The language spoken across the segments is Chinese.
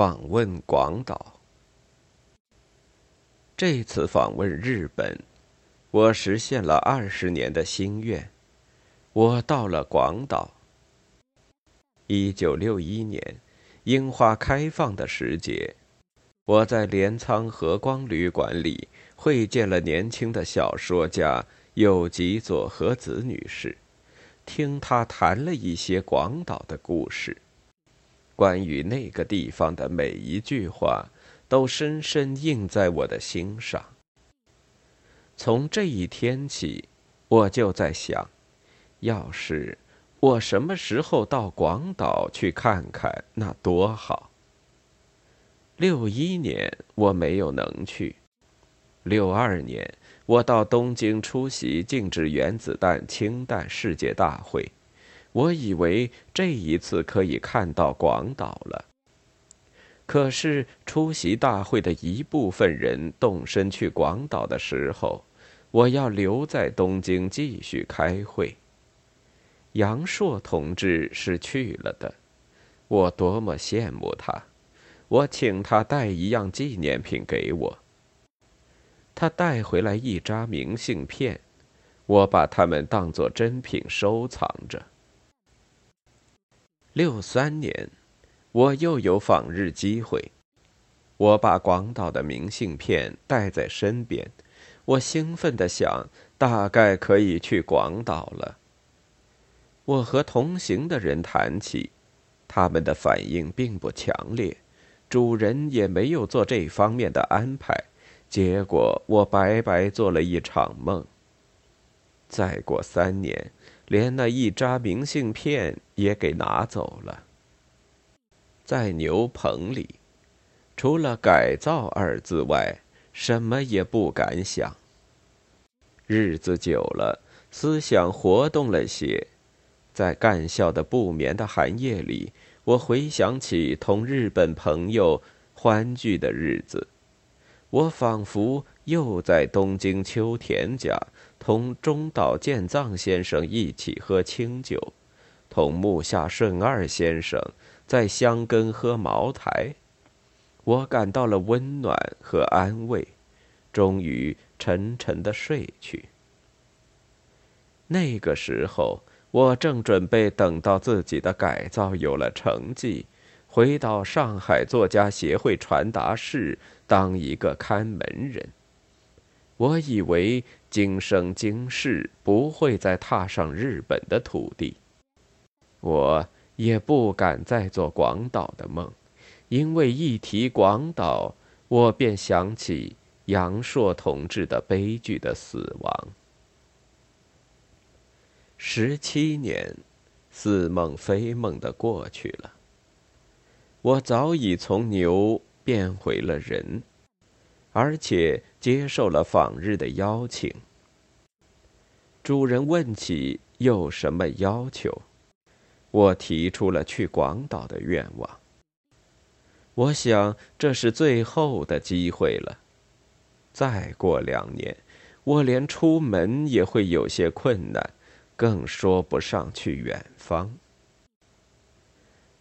访问广岛。这次访问日本，我实现了二十年的心愿。我到了广岛。一九六一年，樱花开放的时节，我在镰仓和光旅馆里会见了年轻的小说家有吉佐和子女士，听她谈了一些广岛的故事。关于那个地方的每一句话，都深深印在我的心上。从这一天起，我就在想，要是我什么时候到广岛去看看，那多好。六一年我没有能去，六二年我到东京出席禁止原子弹氢弹世界大会。我以为这一次可以看到广岛了。可是出席大会的一部分人动身去广岛的时候，我要留在东京继续开会。杨硕同志是去了的，我多么羡慕他！我请他带一样纪念品给我。他带回来一扎明信片，我把它们当作珍品收藏着。六三年，我又有访日机会。我把广岛的明信片带在身边，我兴奋地想，大概可以去广岛了。我和同行的人谈起，他们的反应并不强烈，主人也没有做这方面的安排。结果我白白做了一场梦。再过三年。连那一扎明信片也给拿走了。在牛棚里，除了“改造”二字外，什么也不敢想。日子久了，思想活动了些，在干校的不眠的寒夜里，我回想起同日本朋友欢聚的日子，我仿佛又在东京秋田家。同中岛健藏先生一起喝清酒，同木下顺二先生在香根喝茅台，我感到了温暖和安慰，终于沉沉的睡去。那个时候，我正准备等到自己的改造有了成绩，回到上海作家协会传达室当一个看门人。我以为今生今世不会再踏上日本的土地，我也不敢再做广岛的梦，因为一提广岛，我便想起杨朔同志的悲剧的死亡。十七年，似梦非梦的过去了，我早已从牛变回了人。而且接受了访日的邀请。主人问起有什么要求，我提出了去广岛的愿望。我想这是最后的机会了。再过两年，我连出门也会有些困难，更说不上去远方。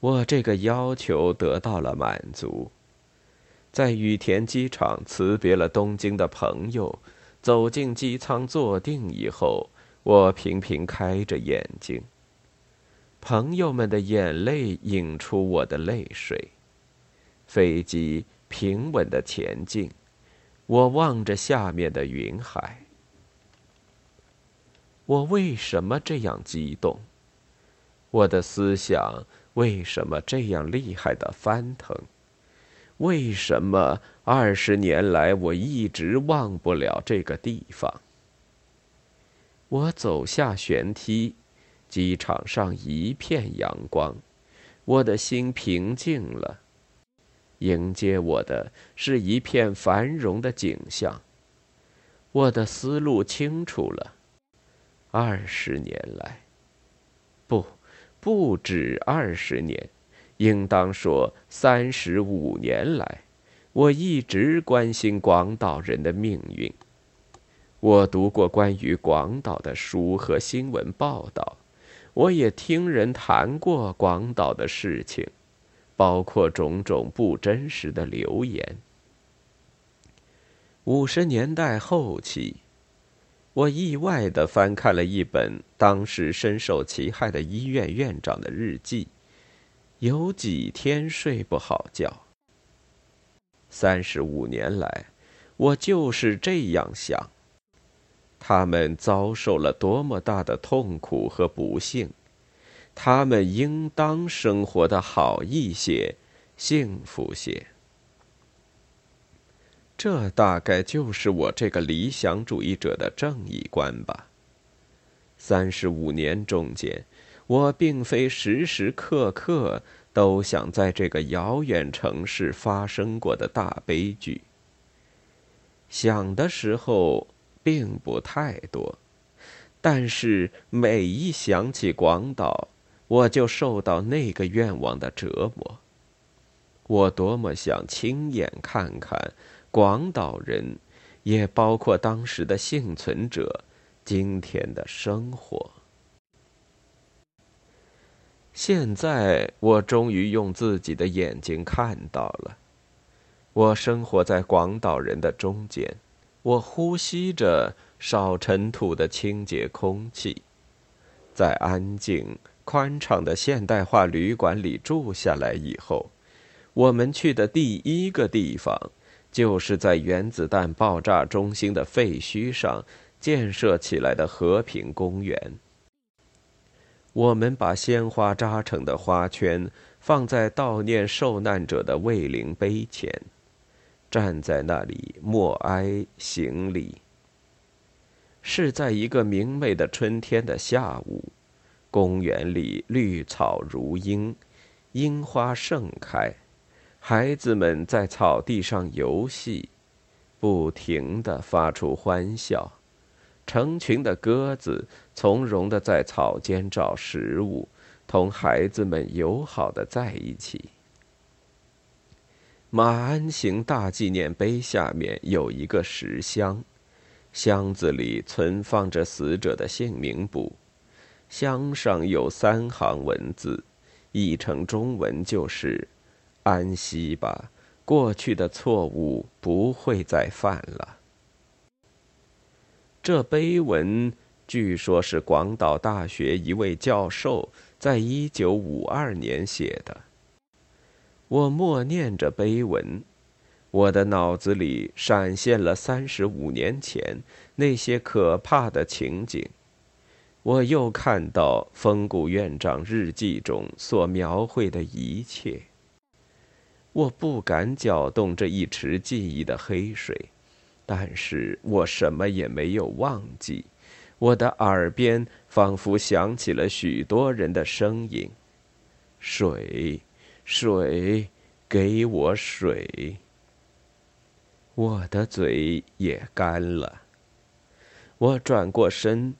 我这个要求得到了满足。在羽田机场辞别了东京的朋友，走进机舱坐定以后，我频频开着眼睛。朋友们的眼泪引出我的泪水。飞机平稳的前进，我望着下面的云海。我为什么这样激动？我的思想为什么这样厉害的翻腾？为什么二十年来我一直忘不了这个地方？我走下舷梯，机场上一片阳光，我的心平静了。迎接我的是一片繁荣的景象。我的思路清楚了。二十年来，不，不止二十年。应当说，三十五年来，我一直关心广岛人的命运。我读过关于广岛的书和新闻报道，我也听人谈过广岛的事情，包括种种不真实的流言。五十年代后期，我意外的翻看了一本当时深受其害的医院院长的日记，有几天睡不好觉。三十五年来，我就是这样想。他们遭受了多么大的痛苦和不幸，他们应当生活的好一些，幸福些。这大概就是我这个理想主义者的正义观吧。三十五年中间，我并非时时刻刻都想在这个遥远城市发生过的大悲剧。想的时候并不太多，但是每一想起广岛，我就受到那个愿望的折磨。我多么想亲眼看看。广岛人，也包括当时的幸存者，今天的生活。现在我终于用自己的眼睛看到了。我生活在广岛人的中间，我呼吸着少尘土的清洁空气，在安静宽敞的现代化旅馆里住下来以后，我们去的第一个地方。就是在原子弹爆炸中心的废墟上建设起来的和平公园。我们把鲜花扎成的花圈放在悼念受难者的慰灵碑前，站在那里默哀行礼。是在一个明媚的春天的下午，公园里绿草如茵，樱花盛开。孩子们在草地上游戏，不停地发出欢笑。成群的鸽子从容地在草间找食物，同孩子们友好地在一起。马鞍形大纪念碑下面有一个石箱，箱子里存放着死者的姓名簿，箱上有三行文字，译成中文就是。安息吧，过去的错误不会再犯了。这碑文据说是广岛大学一位教授在一九五二年写的。我默念着碑文，我的脑子里闪现了三十五年前那些可怕的情景。我又看到风谷院长日记中所描绘的一切。我不敢搅动这一池记忆的黑水，但是我什么也没有忘记。我的耳边仿佛响起了许多人的声音：“水，水，给我水。”我的嘴也干了。我转过身，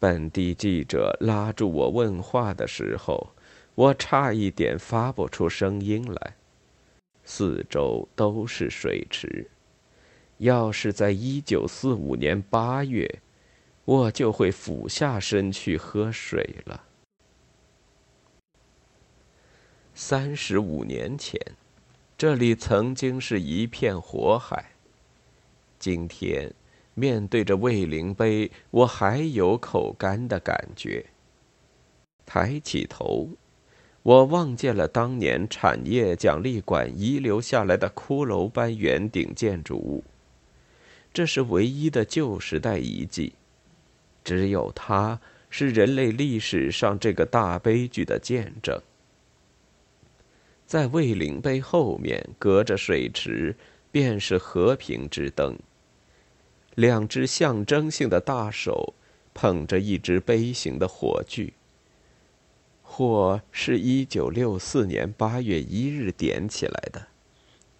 本地记者拉住我问话的时候，我差一点发不出声音来。四周都是水池，要是在一九四五年八月，我就会俯下身去喝水了。三十五年前，这里曾经是一片火海。今天，面对着卫灵碑，我还有口干的感觉。抬起头。我望见了当年产业奖励馆遗留下来的骷髅般圆顶建筑物，这是唯一的旧时代遗迹，只有它是人类历史上这个大悲剧的见证。在卫灵碑后面，隔着水池，便是和平之灯。两只象征性的大手，捧着一只杯形的火炬。火是一九六四年八月一日点起来的，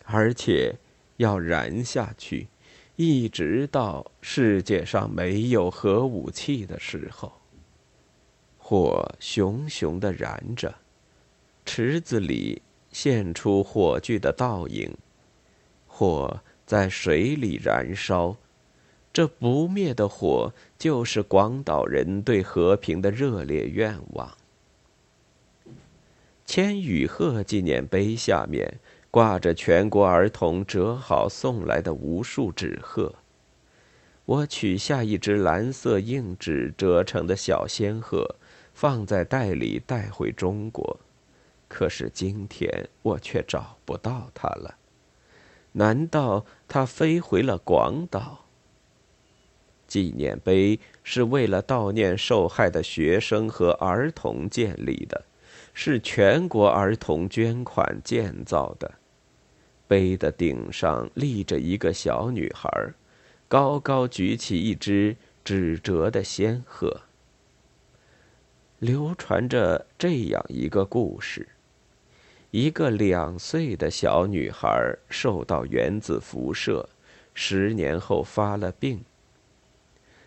而且要燃下去，一直到世界上没有核武器的时候。火熊熊的燃着，池子里现出火炬的倒影，火在水里燃烧，这不灭的火就是广岛人对和平的热烈愿望。千羽鹤纪念碑下面挂着全国儿童折好送来的无数纸鹤。我取下一只蓝色硬纸折成的小仙鹤，放在袋里带回中国。可是今天我却找不到它了。难道它飞回了广岛？纪念碑是为了悼念受害的学生和儿童建立的，是全国儿童捐款建造的。碑的顶上立着一个小女孩。高高举起一只纸折的仙鹤，流传着这样一个故事：一个两岁的小女孩受到原子辐射，十年后发了病。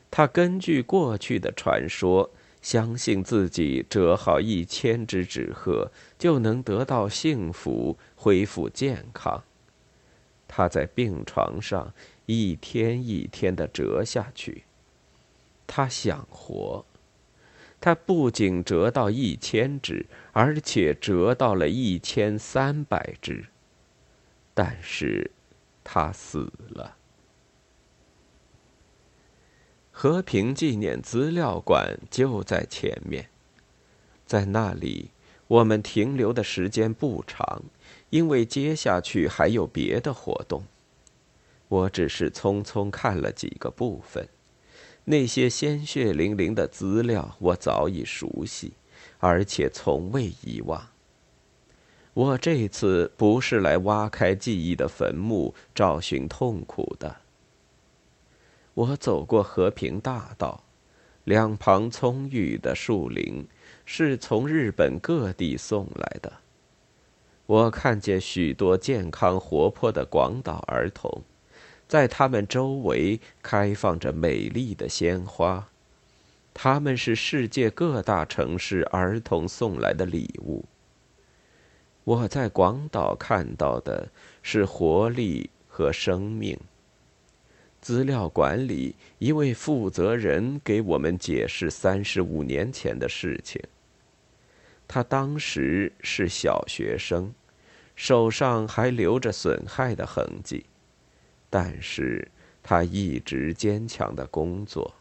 她根据过去的传说，相信自己折好一千只纸鹤就能得到幸福，恢复健康。他在病床上。一天一天的折下去。他想活，他不仅折到一千只，而且折到了一千三百只。但是，他死了。和平纪念资料馆就在前面，在那里我们停留的时间不长，因为接下去还有别的活动。我只是匆匆看了几个部分，那些鲜血淋淋的资料我早已熟悉，而且从未遗忘。我这次不是来挖开记忆的坟墓，找寻痛苦的。我走过和平大道，两旁葱郁的树林是从日本各地送来的。我看见许多健康活泼的广岛儿童。在他们周围开放着美丽的鲜花，他们是世界各大城市儿童送来的礼物。我在广岛看到的是活力和生命。资料馆里一位负责人给我们解释三十五年前的事情。他当时是小学生，手上还留着损害的痕迹。但是他一直坚强的工作。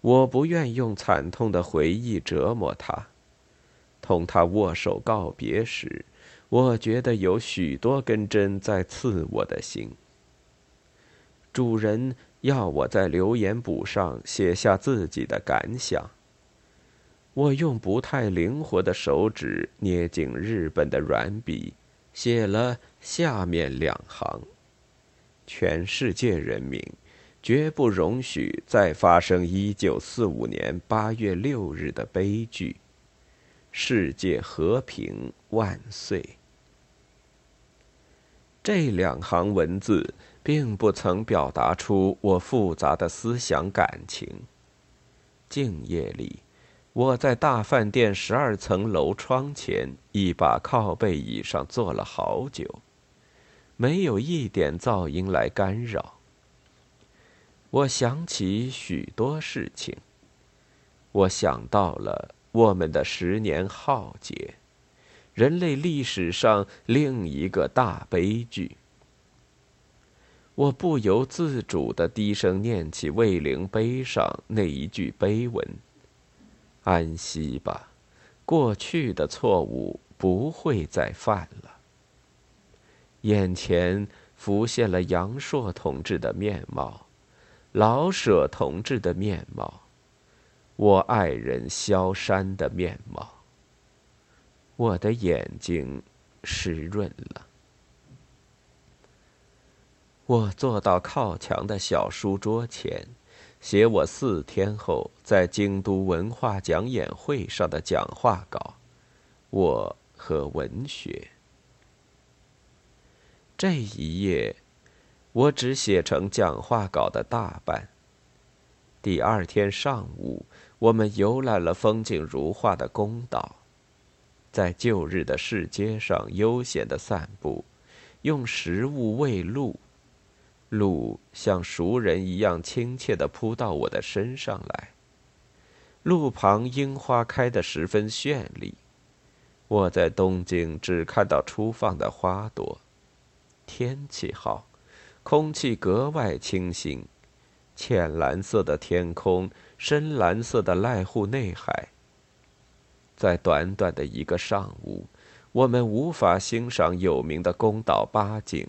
我不愿用惨痛的回忆折磨他。同他握手告别时，我觉得有许多根针在刺我的心。主人要我在留言簿上写下自己的感想。我用不太灵活的手指捏紧日本的软笔，写了下面两行。全世界人民绝不容许再发生一九四五年八月六日的悲剧。世界和平万岁！这两行文字并不曾表达出我复杂的思想感情。静夜里，我在大饭店十二层楼窗前一把靠背椅上坐了好久。没有一点噪音来干扰。我想起许多事情。我想到了我们的十年浩劫，人类历史上另一个大悲剧。我不由自主的低声念起魏灵碑上那一句碑文：“安息吧，过去的错误不会再犯了。”眼前浮现了杨朔同志的面貌，老舍同志的面貌，我爱人萧山的面貌。我的眼睛湿润了。我坐到靠墙的小书桌前，写我四天后在京都文化讲演会上的讲话稿。我和文学。这一页，我只写成讲话稿的大半。第二天上午，我们游览了风景如画的宫岛，在旧日的市街上悠闲的散步，用食物喂鹿，鹿像熟人一样亲切地扑到我的身上来。路旁樱花开得十分绚丽，我在东京只看到初放的花朵。天气好，空气格外清新，浅蓝色的天空，深蓝色的濑户内海。在短短的一个上午，我们无法欣赏有名的宫岛八景，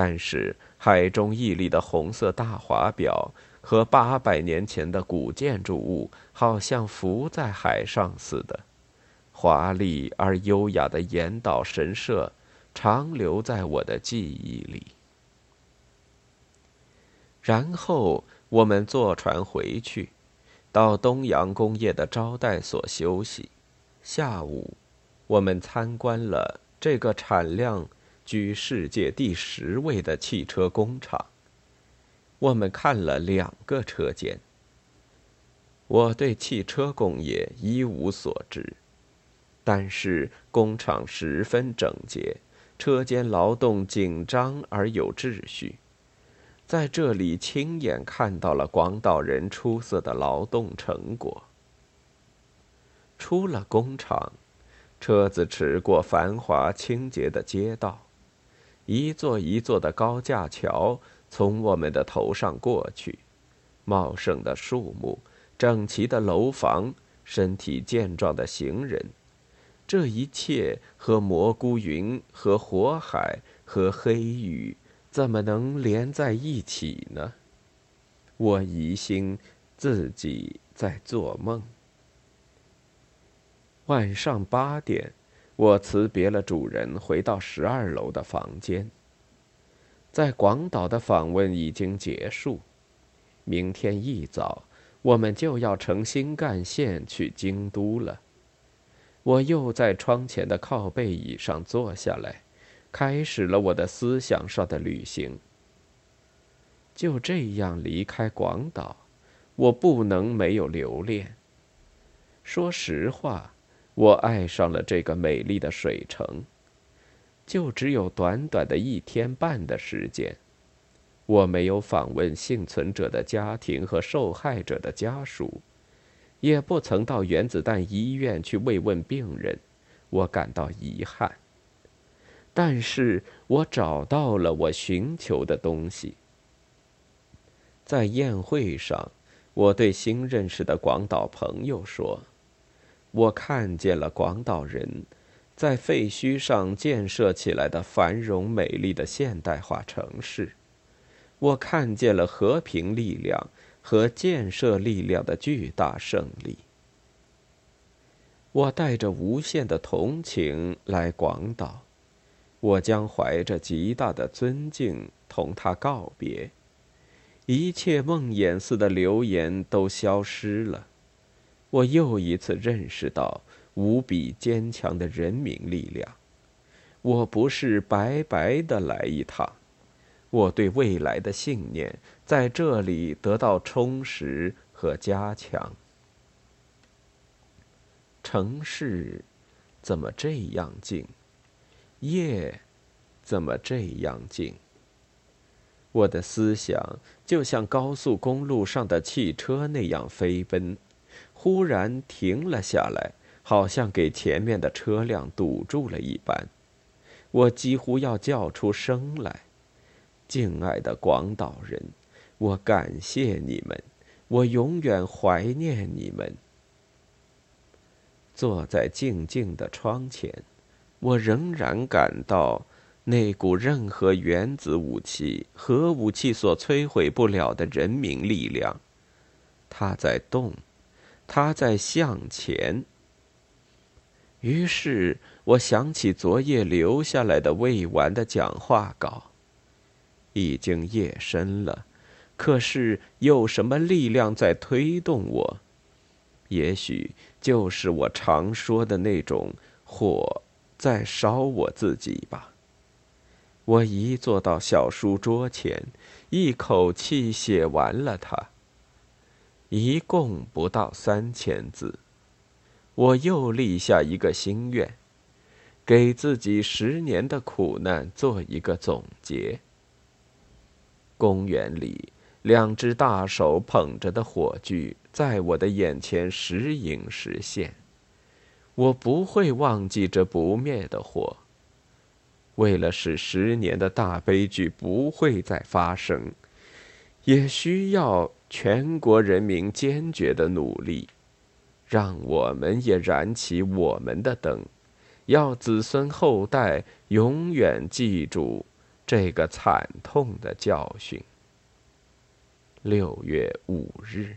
但是海中屹立的红色大华表和八百年前的古建筑物，好像浮在海上似的。华丽而优雅的岩岛神社。长留在我的记忆里。然后我们坐船回去，到东洋工业的招待所休息。下午，我们参观了这个产量居世界第十位的汽车工厂。我们看了两个车间。我对汽车工业一无所知，但是工厂十分整洁。车间劳动紧张而有秩序，在这里亲眼看到了广岛人出色的劳动成果。出了工厂，车子驰过繁华清洁的街道，一座一座的高架桥从我们的头上过去，茂盛的树木，整齐的楼房，身体健壮的行人。这一切和蘑菇云、和火海、和黑雨，怎么能连在一起呢？我疑心自己在做梦。晚上八点，我辞别了主人，回到十二楼的房间。在广岛的访问已经结束，明天一早，我们就要乘新干线去京都了。我又在窗前的靠背椅上坐下来，开始了我的思想上的旅行。就这样离开广岛，我不能没有留恋。说实话，我爱上了这个美丽的水城。就只有短短的一天半的时间，我没有访问幸存者的家庭和受害者的家属。也不曾到原子弹医院去慰问病人，我感到遗憾。但是我找到了我寻求的东西。在宴会上，我对新认识的广岛朋友说：“我看见了广岛人在废墟上建设起来的繁荣美丽的现代化城市，我看见了和平力量。”和建设力量的巨大胜利。我带着无限的同情来广岛，我将怀着极大的尊敬同他告别。一切梦魇似的流言都消失了，我又一次认识到无比坚强的人民力量。我不是白白的来一趟。我对未来的信念在这里得到充实和加强。城市怎么这样静？夜怎么这样静？我的思想就像高速公路上的汽车那样飞奔，忽然停了下来，好像给前面的车辆堵住了一般。我几乎要叫出声来。敬爱的广岛人，我感谢你们，我永远怀念你们。坐在静静的窗前，我仍然感到那股任何原子武器、核武器所摧毁不了的人民力量。它在动，他在向前。于是我想起昨夜留下来的未完的讲话稿。已经夜深了，可是有什么力量在推动我？也许就是我常说的那种火在烧我自己吧。我一坐到小书桌前，一口气写完了它。一共不到三千字。我又立下一个心愿，给自己十年的苦难做一个总结。公园里，两只大手捧着的火炬在我的眼前时隐时现。我不会忘记这不灭的火。为了使十年的大悲剧不会再发生，也需要全国人民坚决的努力。让我们也燃起我们的灯，要子孙后代永远记住这个惨痛的教训。六月五日。